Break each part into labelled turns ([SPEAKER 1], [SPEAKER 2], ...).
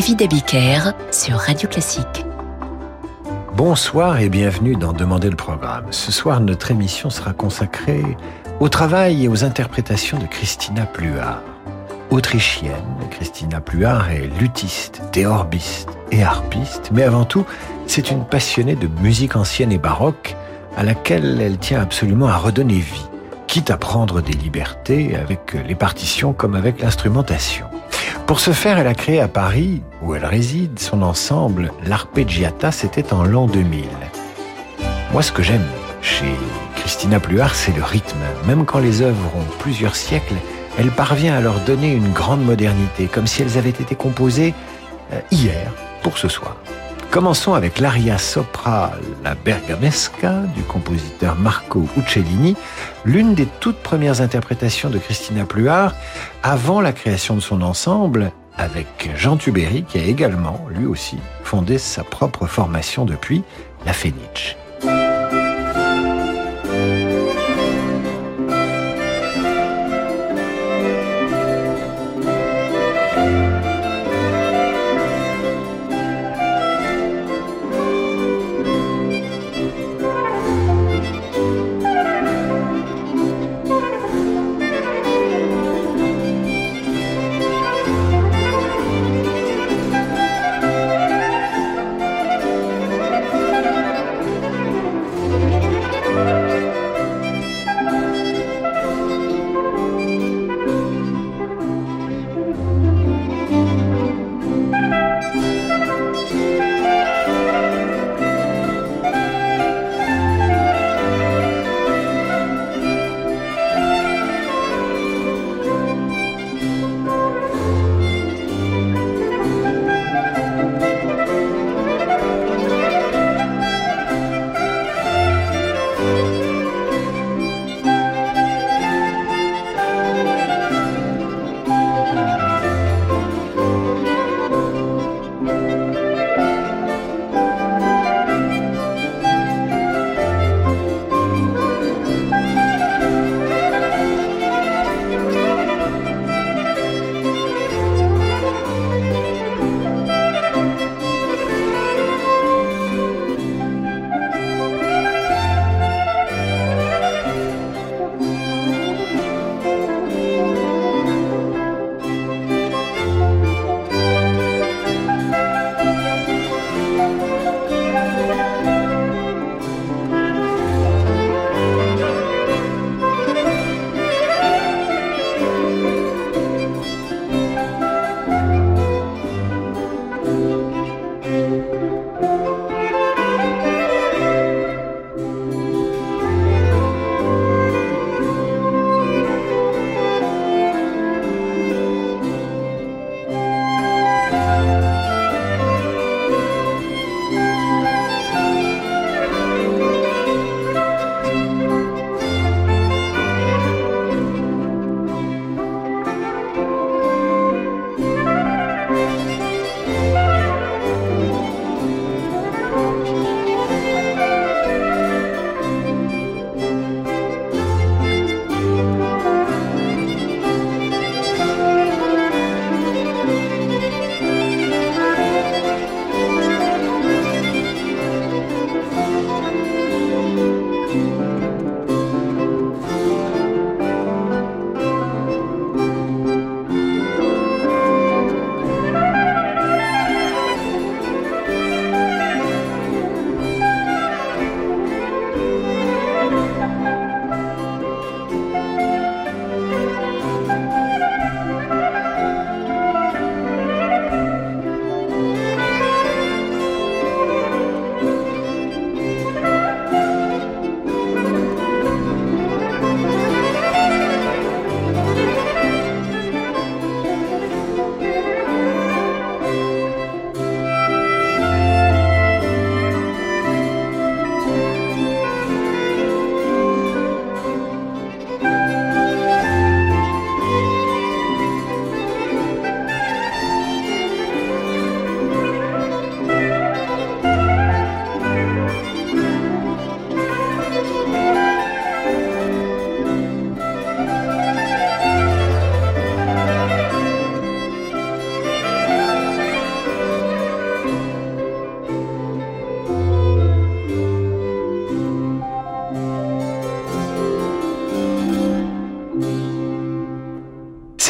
[SPEAKER 1] David Abiker sur Radio Classique.
[SPEAKER 2] Bonsoir et bienvenue dans Demander le programme. Ce soir, notre émission sera consacrée au travail et aux interprétations de Christina Pluart. Autrichienne, Christina Pluart est luthiste, théorbiste et harpiste, mais avant tout, c'est une passionnée de musique ancienne et baroque à laquelle elle tient absolument à redonner vie, quitte à prendre des libertés avec les partitions comme avec l'instrumentation. Pour ce faire, elle a créé à Paris, où elle réside, son ensemble, l'Arpeggiata, c'était en l'an 2000. Moi, ce que j'aime chez Christina Pluart, c'est le rythme. Même quand les œuvres ont plusieurs siècles, elle parvient à leur donner une grande modernité, comme si elles avaient été composées euh, hier, pour ce soir. Commençons avec l'aria sopra La Bergamesca du compositeur Marco Uccellini, l'une des toutes premières interprétations de Christina Pluart avant la création de son ensemble avec Jean Tubéry qui a également, lui aussi, fondé sa propre formation depuis, la Fenice.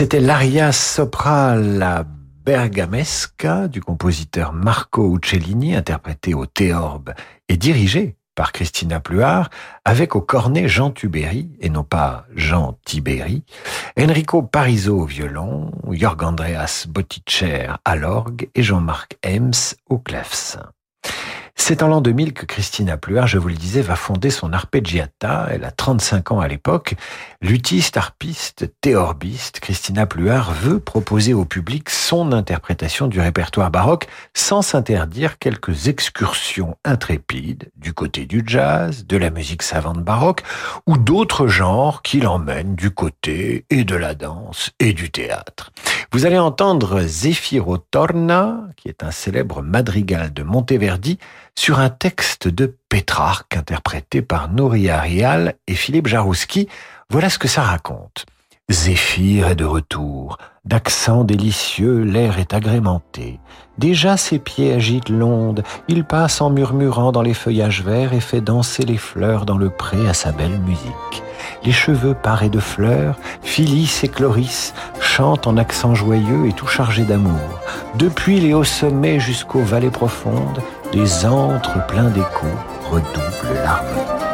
[SPEAKER 3] C'était l'aria sopra la bergamesca du compositeur Marco Uccellini, interprété au théorbe et dirigé par Christina Pluart, avec au cornet Jean Tubéry, et non pas Jean Tibéry, Enrico Pariso au violon, Jörg Andreas Botticher à l'orgue et Jean-Marc Ems au clavecin. C'est en l'an 2000 que Christina Pluart, je vous le disais, va fonder son arpeggiata. Elle a 35 ans à l'époque. Lutiste, harpiste, théorbiste, Christina Pluart veut proposer au public son interprétation du répertoire baroque sans s'interdire quelques excursions intrépides du côté du jazz, de la musique savante baroque ou d'autres genres qui l'emmènent du côté et de la danse et du théâtre. Vous allez entendre Zefiro Torna, qui est un célèbre madrigal de Monteverdi, sur un texte de Pétrarque interprété par Nouria Rial et Philippe Jarouski. Voilà ce que ça raconte. Zéphyr est de retour, d'accent délicieux l'air est agrémenté. Déjà ses pieds agitent l'onde, il passe en murmurant dans les feuillages verts et fait danser les fleurs dans le pré à sa belle musique. Les cheveux parés de fleurs, Phyllis et Chloris chantent en accent joyeux et tout chargés d'amour. Depuis les hauts sommets jusqu'aux vallées profondes, les antres pleins d'écho redoublent l'harmonie.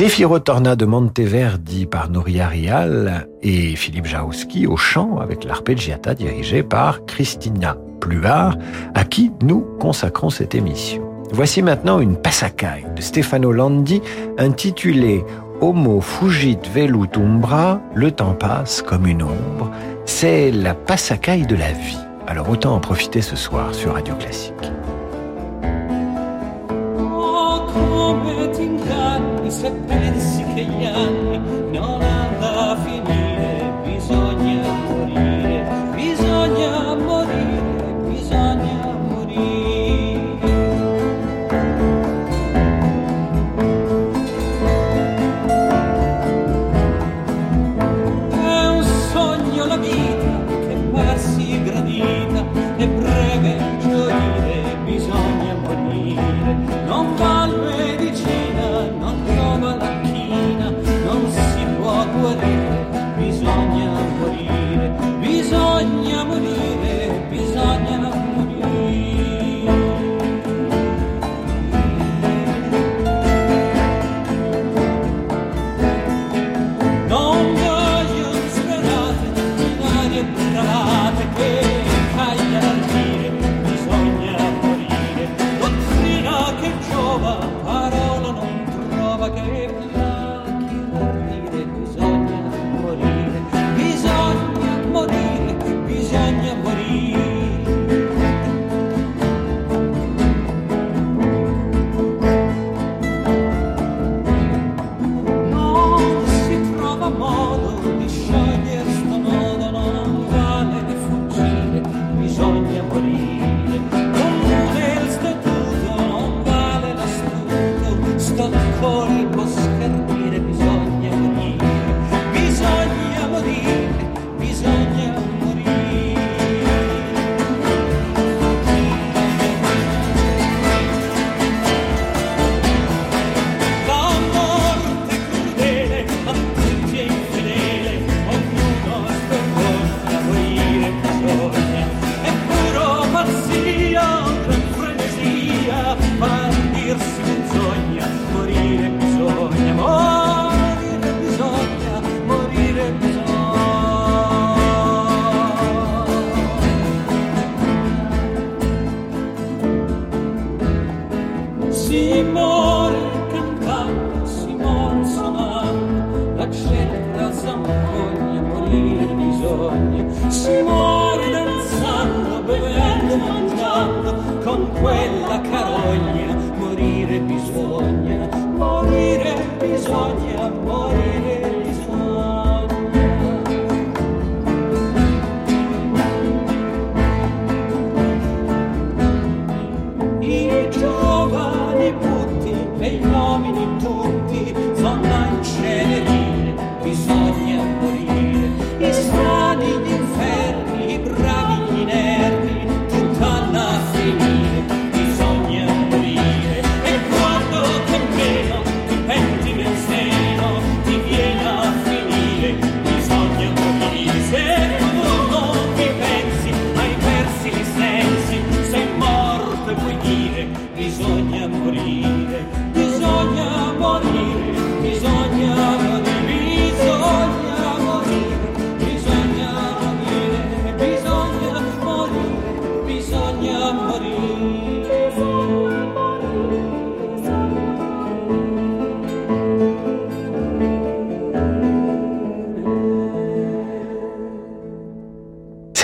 [SPEAKER 2] Zefiro Torna de Monteverdi par Noria Rial et Philippe Jaouski au chant avec l'arpeggiata dirigée par Christina Pluart, à qui nous consacrons cette émission. Voici maintenant une passacaille de Stefano Landi intitulée Homo fugit velut umbra, le temps passe comme une ombre. C'est la passacaille de la vie. Alors autant en profiter ce soir sur Radio Classique.
[SPEAKER 3] Se pensi che gli anni non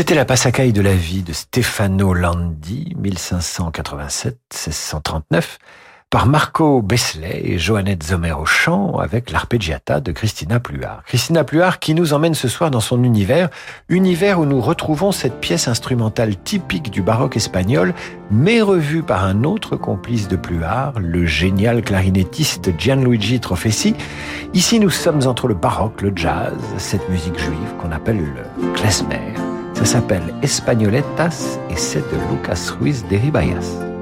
[SPEAKER 2] C'était la passacaille de la vie de Stefano Landi, 1587-1639, par Marco Besley et Joannette Zomer au chant avec l'arpeggiata de Christina Pluart. Christina Pluart qui nous emmène ce soir dans son univers, univers où nous retrouvons cette pièce instrumentale typique du baroque espagnol, mais revue par un autre complice de Pluart, le génial clarinettiste Gianluigi Trofessi. Ici, nous sommes entre le baroque, le jazz, cette musique juive qu'on appelle le klezmer. Ça s'appelle Espagnoletas et c'est de Lucas Ruiz de Ribayas.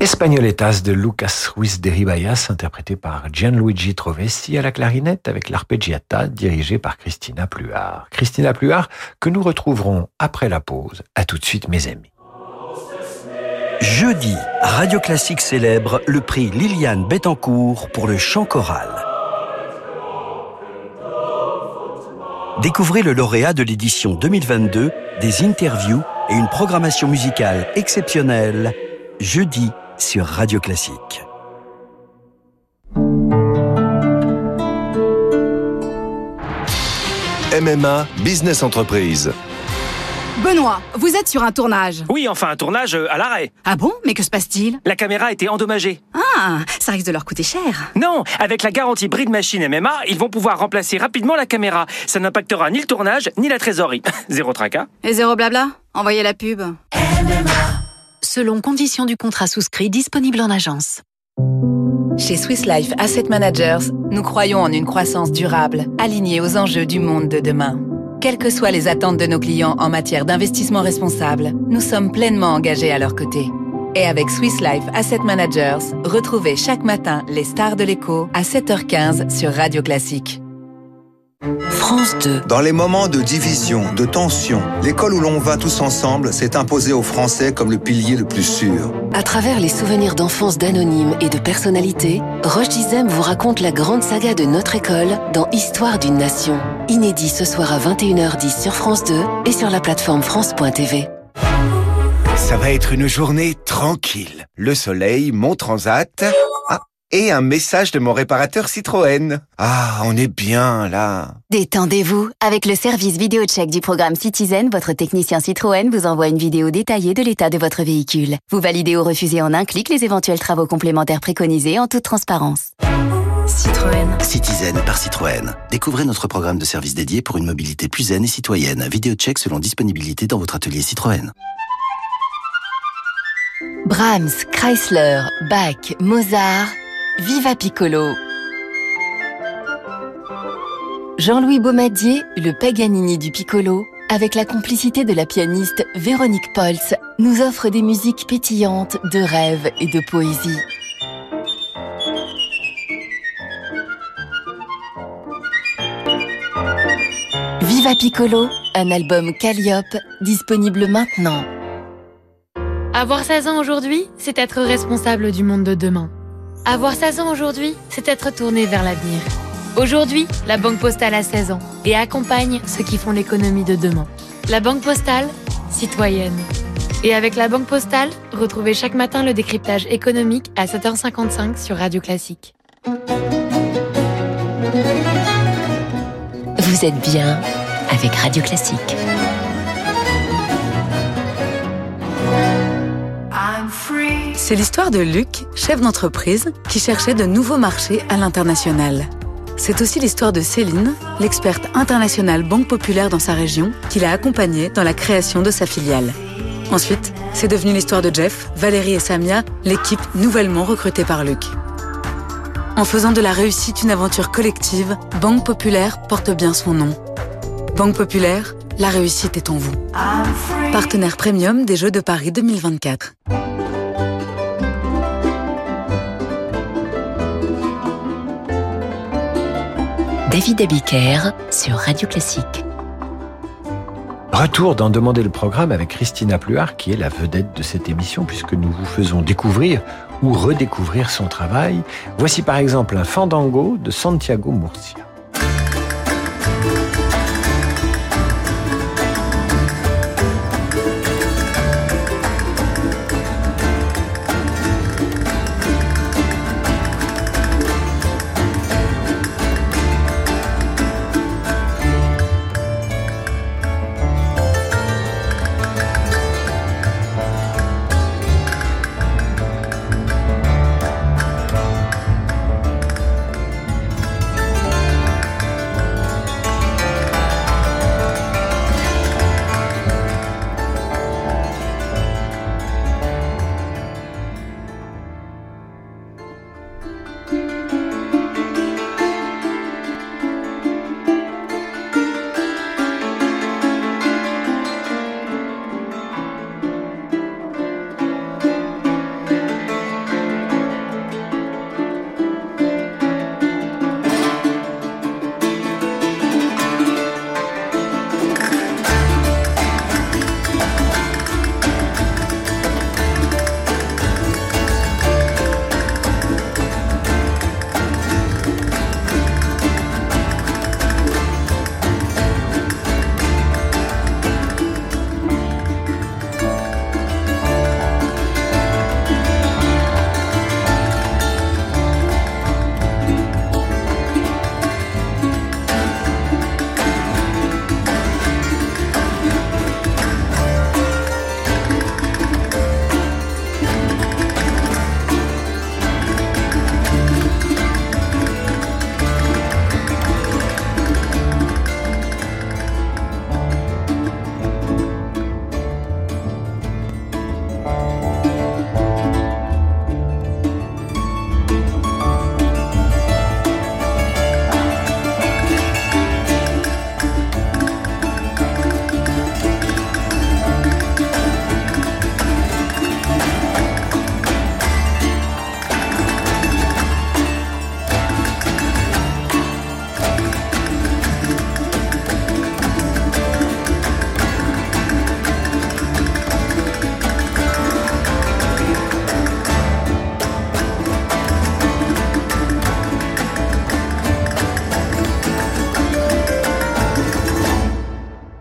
[SPEAKER 2] Espagnoletas de Lucas Ruiz de Ribayas, interprété par Gianluigi Trovesti à la clarinette avec l'arpeggiata dirigé par Christina Pluart. Christina Pluart que nous retrouverons après la pause. À tout de suite mes amis.
[SPEAKER 4] Jeudi, Radio Classique célèbre le prix Liliane Bettencourt pour le chant choral. Découvrez le lauréat de l'édition 2022, des interviews et une programmation musicale exceptionnelle jeudi sur Radio Classique.
[SPEAKER 5] MMA Business Entreprise.
[SPEAKER 6] Benoît, vous êtes sur un tournage.
[SPEAKER 7] Oui, enfin un tournage euh, à l'arrêt.
[SPEAKER 6] Ah bon? Mais que se passe-t-il?
[SPEAKER 7] La caméra a été endommagée.
[SPEAKER 6] Ah, ça risque de leur coûter cher.
[SPEAKER 7] Non, avec la garantie Bride Machine MMA, ils vont pouvoir remplacer rapidement la caméra. Ça n'impactera ni le tournage, ni la trésorerie. zéro tracas.
[SPEAKER 6] Et zéro blabla? Envoyez la pub.
[SPEAKER 1] Selon conditions du contrat souscrit disponible en agence.
[SPEAKER 8] Chez Swiss Life Asset Managers, nous croyons en une croissance durable, alignée aux enjeux du monde de demain. Quelles que soient les attentes de nos clients en matière d'investissement responsable, nous sommes pleinement engagés à leur côté. Et avec Swiss Life Asset Managers, retrouvez chaque matin les stars de l'écho à 7h15 sur Radio Classique.
[SPEAKER 1] France 2.
[SPEAKER 9] Dans les moments de division, de tension, l'école où l'on va tous ensemble s'est imposée aux Français comme le pilier le plus sûr.
[SPEAKER 1] À travers les souvenirs d'enfance d'anonymes et de personnalités, Roche Dizem vous raconte la grande saga de notre école dans Histoire d'une nation. Inédit ce soir à 21h10 sur France 2 et sur la plateforme France.tv.
[SPEAKER 10] Ça va être une journée tranquille. Le soleil, mon transat. Et un message de mon réparateur Citroën. Ah, on est bien là.
[SPEAKER 11] Détendez-vous. Avec le service vidéo check du programme Citizen, votre technicien Citroën vous envoie une vidéo détaillée de l'état de votre véhicule. Vous validez ou refusez en un clic les éventuels travaux complémentaires préconisés en toute transparence.
[SPEAKER 12] Citroën. Citizen par Citroën. Découvrez notre programme de service dédié pour une mobilité plus zen et citoyenne. Vidéo check selon disponibilité dans votre atelier Citroën.
[SPEAKER 11] Brahms, Chrysler, Bach, Mozart, Viva Piccolo. Jean-Louis Baumadier, le Paganini du Piccolo, avec la complicité de la pianiste Véronique Pols, nous offre des musiques pétillantes de rêve et de poésie. Viva Piccolo, un album Calliope, disponible maintenant.
[SPEAKER 13] Avoir 16 ans aujourd'hui, c'est être responsable du monde de demain. Avoir 16 ans aujourd'hui, c'est être tourné vers l'avenir. Aujourd'hui, la Banque Postale a 16 ans et accompagne ceux qui font l'économie de demain. La Banque Postale, citoyenne. Et avec la Banque Postale, retrouvez chaque matin le décryptage économique à 7h55 sur Radio Classique.
[SPEAKER 1] Vous êtes bien avec Radio Classique.
[SPEAKER 14] C'est l'histoire de Luc, chef d'entreprise, qui cherchait de nouveaux marchés à l'international. C'est aussi l'histoire de Céline, l'experte internationale Banque Populaire dans sa région, qui l'a accompagnée dans la création de sa filiale. Ensuite, c'est devenu l'histoire de Jeff, Valérie et Samia, l'équipe nouvellement recrutée par Luc. En faisant de la réussite une aventure collective, Banque Populaire porte bien son nom. Banque Populaire, la réussite est en vous. Partenaire premium des Jeux de Paris 2024.
[SPEAKER 1] David Abiker sur Radio Classique.
[SPEAKER 2] Retour dans Demander le programme avec Christina Pluart, qui est la vedette de cette émission, puisque nous vous faisons découvrir ou redécouvrir son travail. Voici par exemple un fandango de Santiago Murcia.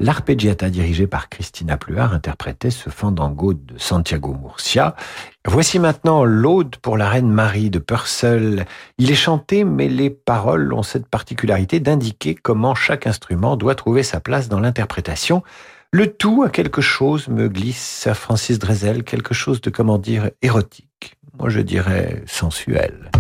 [SPEAKER 2] L'arpeggiata dirigée par Christina Pluart interprétait ce fandango de Santiago Murcia. Voici maintenant l'Aude pour la reine Marie de Purcell. Il est chanté, mais les paroles ont cette particularité d'indiquer comment chaque instrument doit trouver sa place dans l'interprétation. Le tout a quelque chose, me glisse Sir Francis Drezel, quelque chose de, comment dire, érotique. Moi, je dirais sensuel.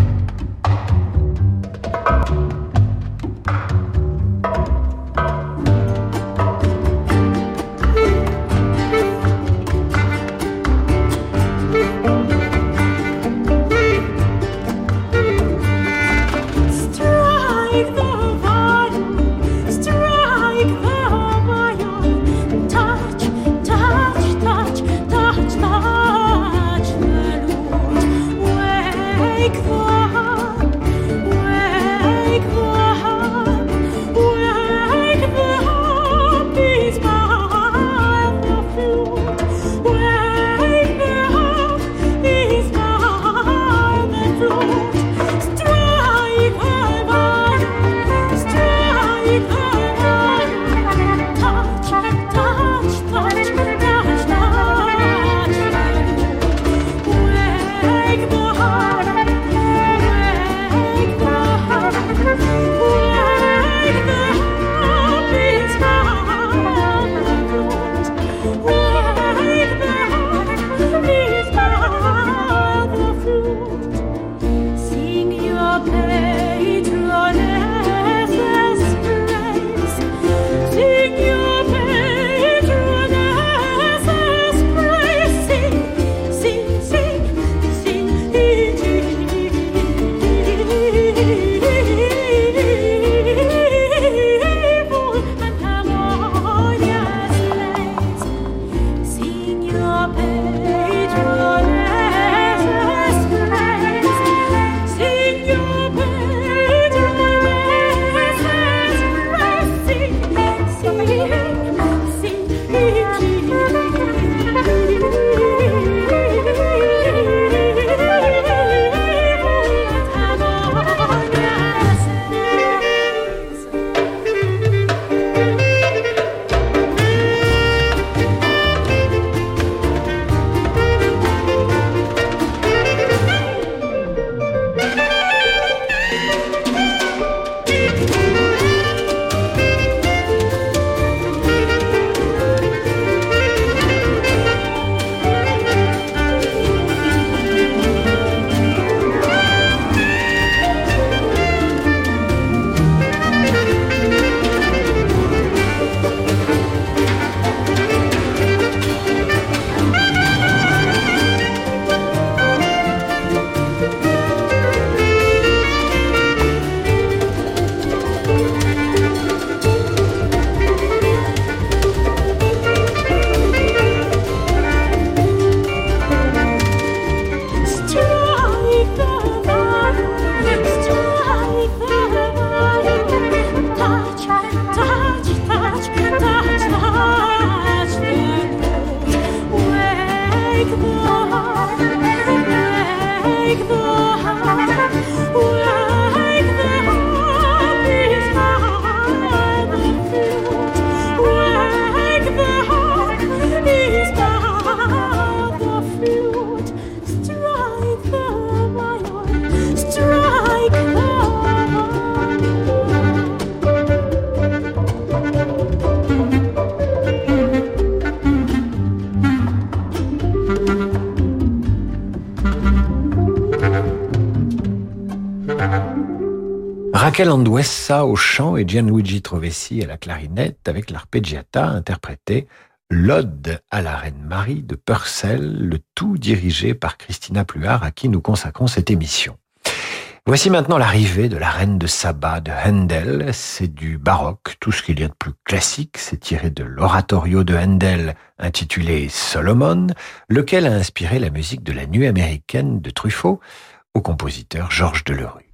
[SPEAKER 2] Raquel Anduessa au chant et Gianluigi Trovessi à la clarinette avec l'arpeggiata interprété L'Ode à la Reine Marie de Purcell, le tout dirigé par Christina Pluart à qui nous consacrons cette émission. Voici maintenant l'arrivée de la Reine de Saba de Handel. C'est du baroque, tout ce qu'il y a de plus classique. C'est tiré de l'oratorio de Handel intitulé Solomon, lequel a inspiré la musique de la nuit américaine de Truffaut au compositeur Georges Delerue.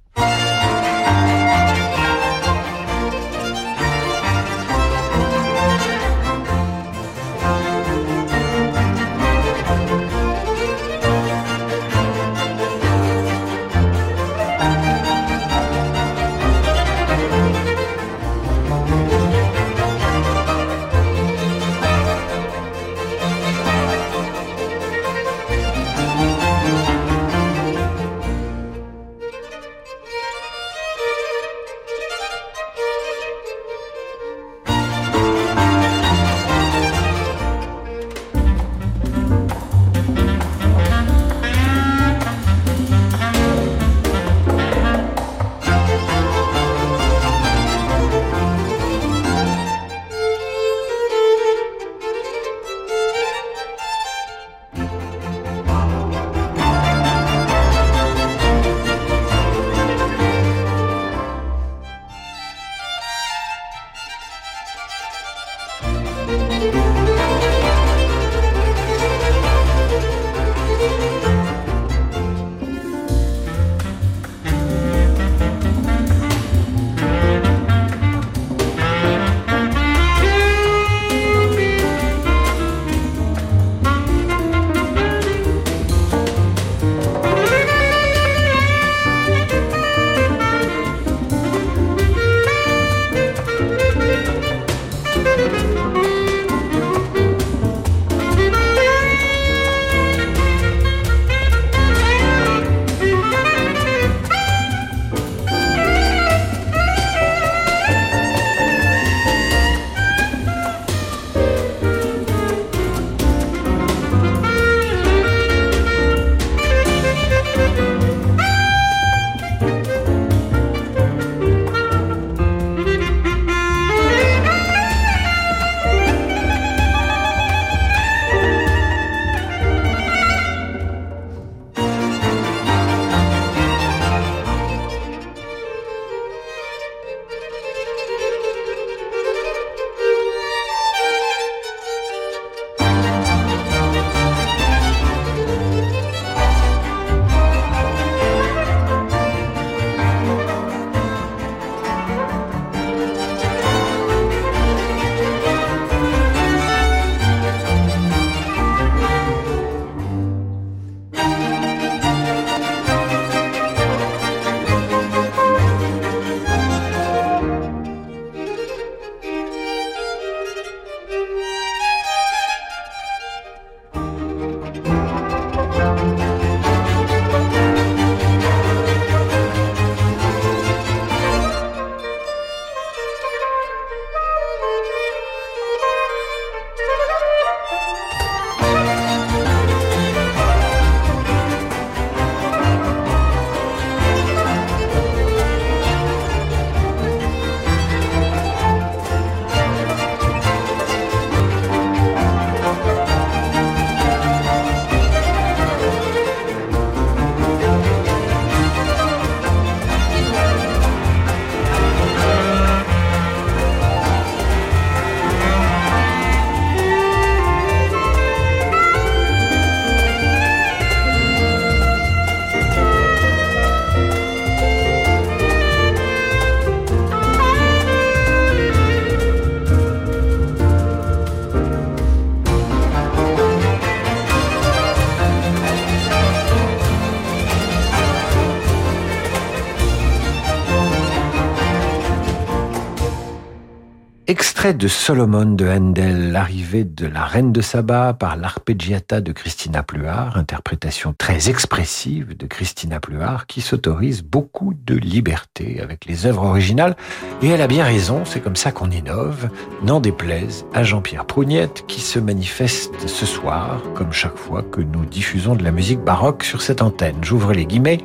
[SPEAKER 2] De Solomon de Handel, l'arrivée de la Reine de Saba par l'arpeggiata de Christina Pluart, interprétation très expressive de Christina Pluart qui s'autorise beaucoup de liberté avec les œuvres originales. Et elle a bien raison, c'est comme ça qu'on innove, n'en déplaise à Jean-Pierre Prougnette qui se manifeste ce soir, comme chaque fois que nous diffusons de la musique baroque sur cette antenne. J'ouvre les guillemets.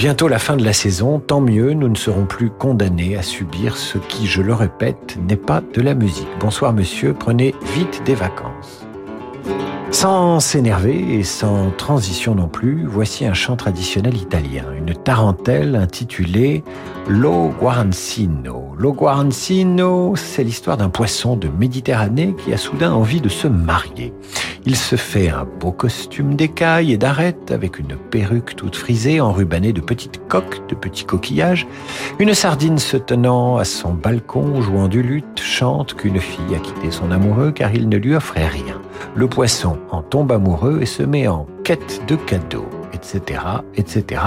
[SPEAKER 2] Bientôt la fin de la saison, tant mieux, nous ne serons plus condamnés à subir ce qui, je le répète, n'est pas de la musique. Bonsoir monsieur, prenez vite des vacances. Sans s'énerver et sans transition non plus, voici un chant traditionnel italien, une tarentelle intitulée Lo Guarancino. Lo Guarancino, c'est l'histoire d'un poisson de Méditerranée qui a soudain envie de se marier. Il se fait un beau costume d'écaille et d'arête avec une perruque toute frisée enrubannée de petites coques, de petits coquillages. Une sardine se tenant à son balcon jouant du luth chante qu'une fille a quitté son amoureux car il ne lui offrait rien. Le poisson en tombe amoureux et se met en quête de cadeaux etc., etc.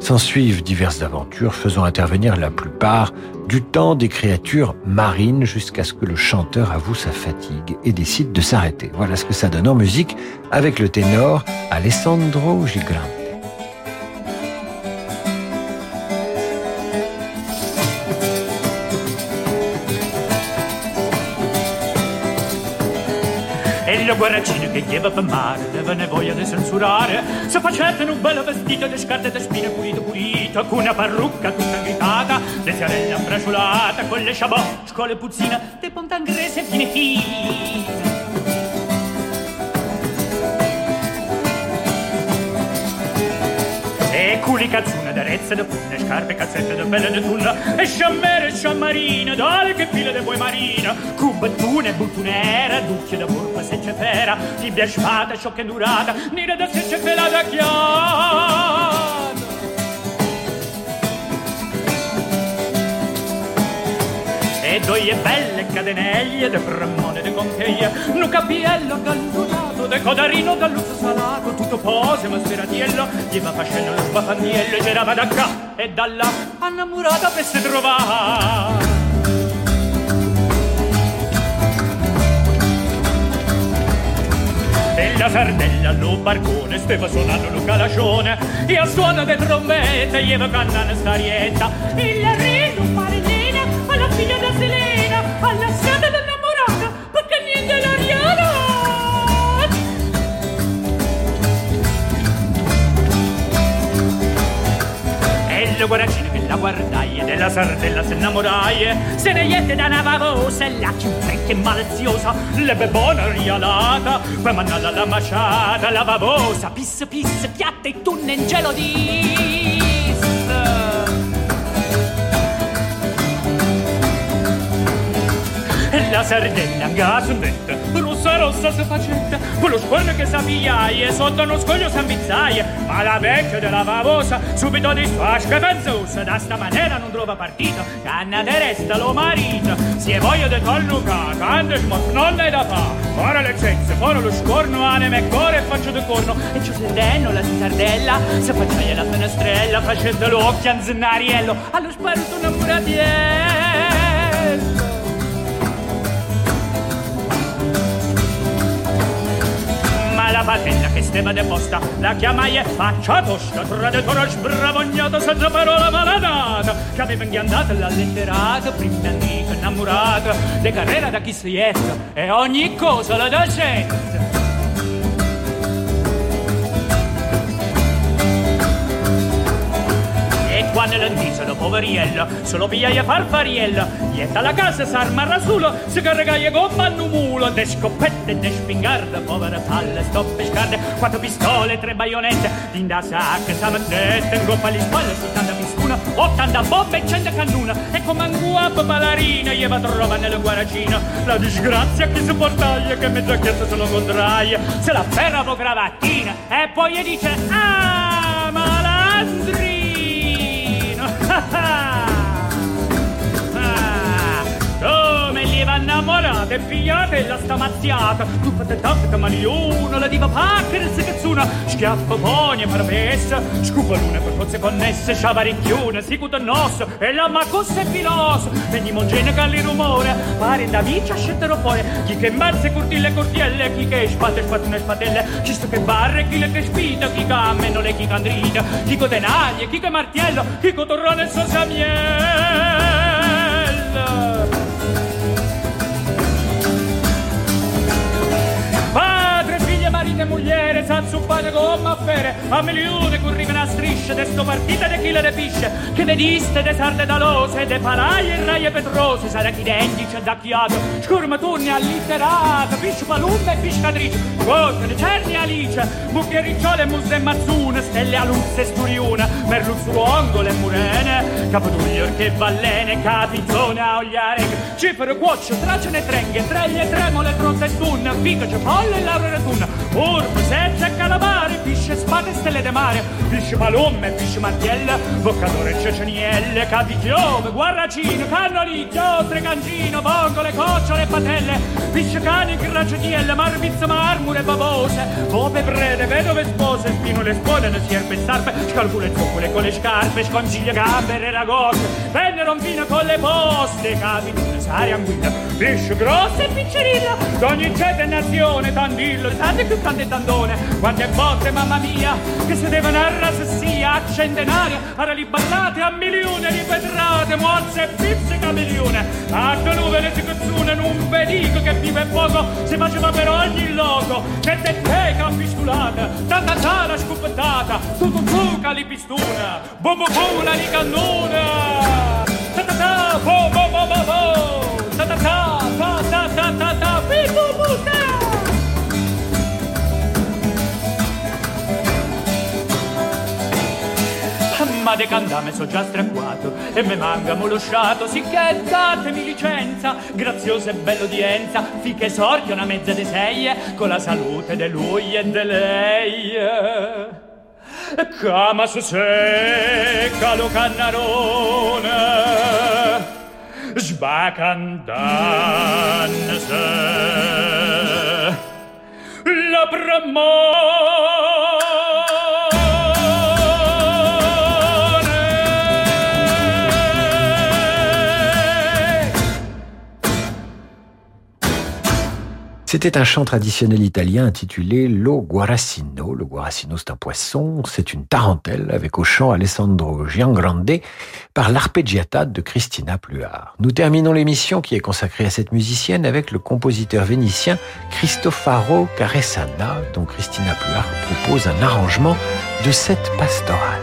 [SPEAKER 2] S'ensuivent diverses aventures faisant intervenir la plupart du temps des créatures marines jusqu'à ce que le chanteur avoue sa fatigue et décide de s'arrêter. Voilà ce que ça donne en musique avec le ténor Alessandro Gigrante.
[SPEAKER 15] Il guarracino che chieva per mare deve ne voglia di censurare. Se facete un bello vestito di scarpe di spine pulito pulito con una parrucca tutta gritata le fiorelle ambracciolate con le chabot con le puzzine di pontangrese fine fine culi calzuna, da rezza, da punna, scarpe, calzette, da bella, da tulla e sciammera, e sciammarina, che file, da poi marina, cubattune, buttunera, ducchia da burpa, se c'è fera, tibia spada, sciocca durata, nera da se c'è pelata chiara. E doie belle cadenelle, de brammone, de concheglia, nuca piello, gallurata, de codarino dal luzzo salato, tutto pose Gli va facendo lo spafanniello e girava da qua e dalla Anna Murata per se trovare. della sardella lo barcone steva suonando lo calacione e a suono di trombette gli cantano starietta il guaracino che la guardai della sardella se innamorai se ne jette da una vavosa e la più frecca e maliziosa le bebona rialata poi mandala la masciata la vavosa pisse pisse piatta e tunne in gelo di E la sardella gasondetta rossa rossa si facetta con lo scorno che s'avviaia sotto uno scoglio s'ambizzaia ma la vecchia della vavosa subito di sua scapenzosa da sta maniera non trova partito. Canna de resta lo marito. Si è voglia di quando smot non ne da fa. Ora le cezze ora lo scorno anima e cuore e faccio di corno. E c'è sedendo la sardella se facciaia la finestrella facendo l'occhio anzinariello allo sparuto una muratiello patella che steva deposta la chiamai e faccia tosta traditore sbravognato senza parola maladata che aveva inghiandata la letterata prima amica innamorata le carriere da chi si è e ogni cosa la docente E quando l'antisolo poveriello solo pigliaia farfariello Ietta la casa s'arma rasulo si carregaia gomma a mulo De scoppette, de spingarde, povera palle, stoppe scarde Quattro pistole, tre baionette Din da sacca, samettette In goppa alle spalle, 70 pistuna 80 bombe e 100 cannuna E come un guapo ballerina Gli va trova nella guaracina. La disgrazia che si portaglia Che mezza chiesa se lo contraia Se la ferra po' cravattina E poi gli dice Ah, malandrino! Ah, come gli va a innamorate, pigliate la stamazziata. Tu fate tante camalione, la diva pacchera si cazzuna, schiaffo pogna parvessa, scupa luna per forze connesse, sciavaricchione, si cuta nosso, e la macossa è filoso, vedi mongene calli rumore, pare da vicia scettero fuori, chi che mazze curtille curtielle, chi che spate spatune spatelle, chi sto che barre, chi le che spida, chi cammeno le chi candrida, chi co denaglie, chi che martiello, chi co torrone e sosa senza zuppare gomma a fere a milione che arriva una striscia de sto partita de chi le repisce che vediste de sarde dalose de palaie e raie petrose sarà chi denti c'è da chiato scurma turni allitterato pisci palumba e piscatrice corte de cerni alice mucchie ricciole musse e mazzune stelle aluzze e sturione merluzzo ongole murene capotuglior che ballene capizzone a ogliare cifre cuoccio tracce ne trenghe treglie tremole tronte stunna fico cipolle e laurere tunna urbe sette pezze e calamare, pesce, spade e stelle de mare, pesce palomme, pesce martiella, boccatore, cecenielle, capichiove, guarracino, cannoli, chiostre, cangino, vongole, cocciole e patelle, pesce cane, gracciatiele, marmizza, marmure, babose, bobe, prede, vedove, spose, spinole, spodene, sierpe e sarpe, scalcule, zuccole con le scarpe, sconciglia, gambere, ragoste, vennero un vino con le poste, capitule, sari, anguilla, Liscio grosso e piccerino, d'ogni ceta e nazione, tandillo, tanto più tante e tandone. Quante botte, mamma mia, che sedevano a sia, a centenaria, a liballate, a milione, ripetrate, mozze e pizzica milione. A dove l'esecuzione non ve dico che vive poco, si faceva per ogni loco. Che te teca pistulata, tanta tala scopettata, tu buca li pistuna, bombo bula li cannona. Ta ta ta, bo bo bo bo bo, ta ta ta. De candame so già stracquato e me manca molosciato sicché datemi licenza graziosa e bella udienza finché sorge una mezza de sei con la salute de lui e de lei. Cama su secca lo cannarone sbacandanse la
[SPEAKER 2] C'était un chant traditionnel italien intitulé Lo Guarasino. Le Guarasino, c'est un poisson, c'est une tarentelle avec au chant Alessandro Giangrande par l'arpeggiata de Christina Pluart. Nous terminons l'émission qui est consacrée à cette musicienne avec le compositeur vénitien Cristofaro Caresana, dont Christina Pluart propose un arrangement de cette pastorale.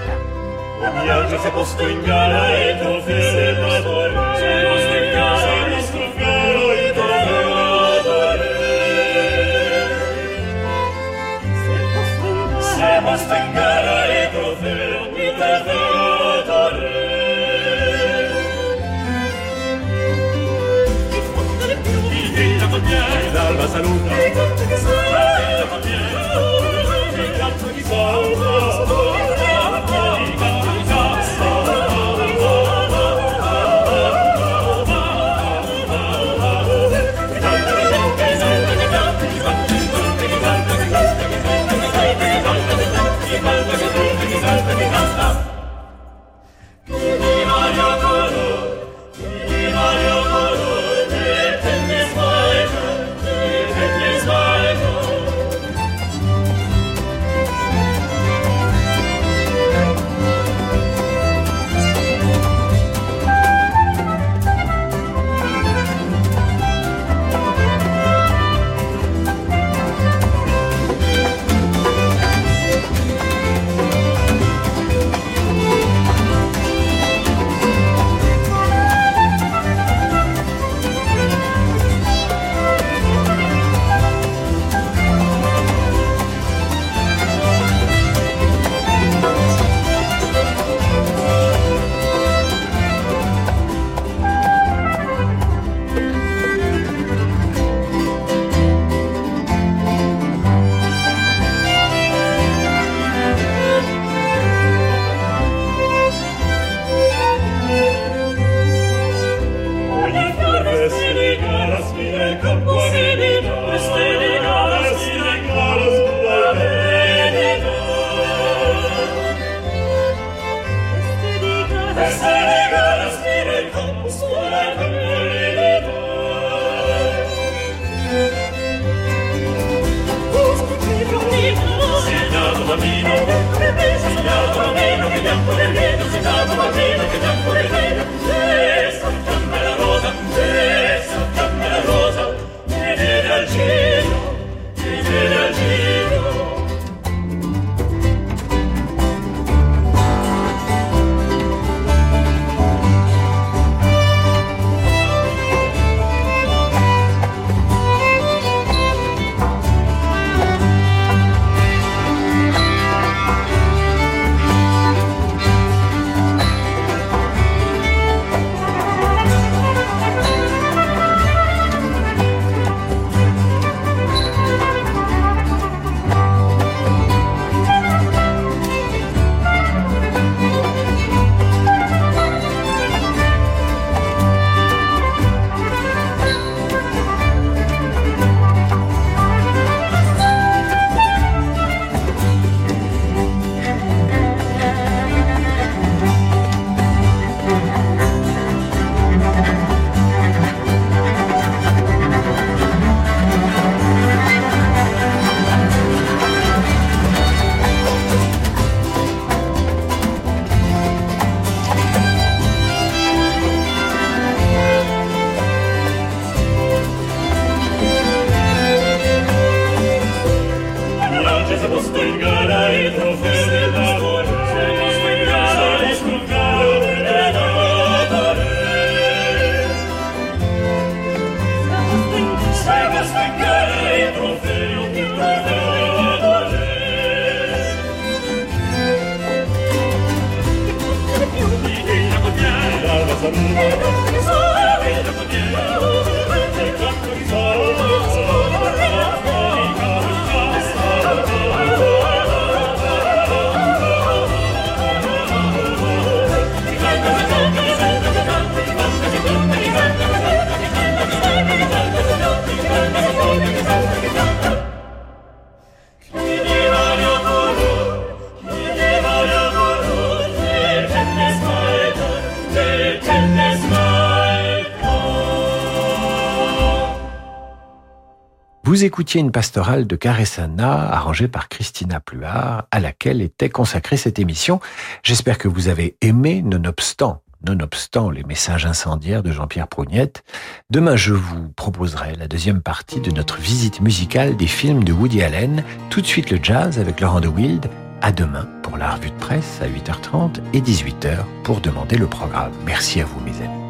[SPEAKER 2] Vous écoutiez une pastorale de Caressana arrangée par Christina Pluart, à laquelle était consacrée cette émission. J'espère que vous avez aimé, nonobstant, nonobstant les messages incendiaires de Jean-Pierre Prougnette. Demain, je vous proposerai la deuxième partie de notre visite musicale des films de Woody Allen. Tout de suite le jazz avec Laurent de Wild. À demain pour la revue de presse à 8h30 et 18h pour demander le programme. Merci à vous, mes amis.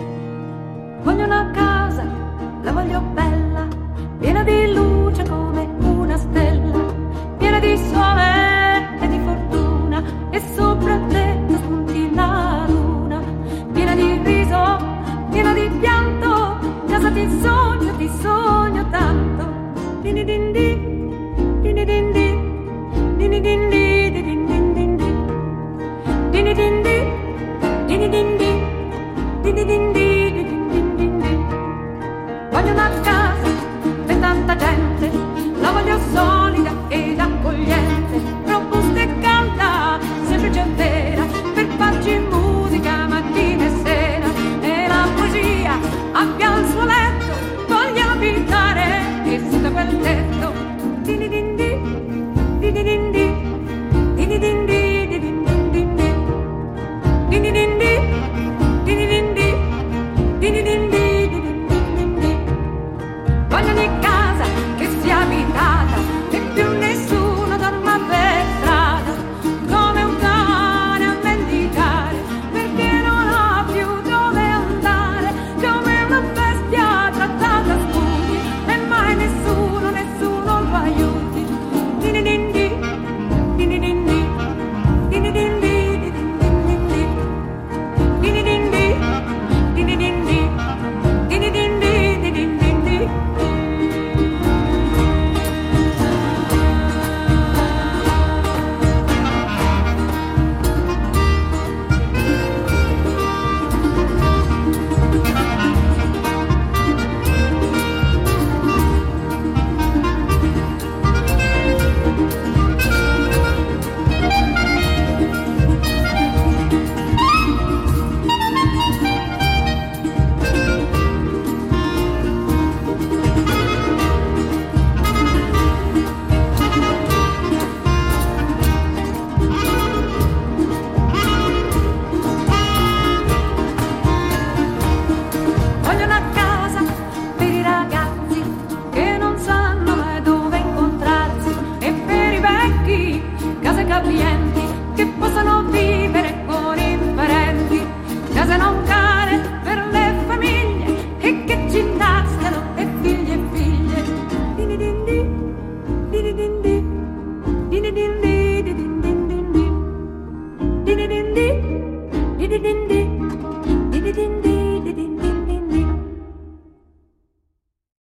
[SPEAKER 16] Come una stella, piena di sole e di fortuna, e sopra te spunti la luna, piena di riso, piena di pianto, casa ti sogno, ti sogno tanto. Dini din din, dini din din, dini din din, din din, din din, dini din din, dini din din, dini din voglio una casa tanta gente olha só.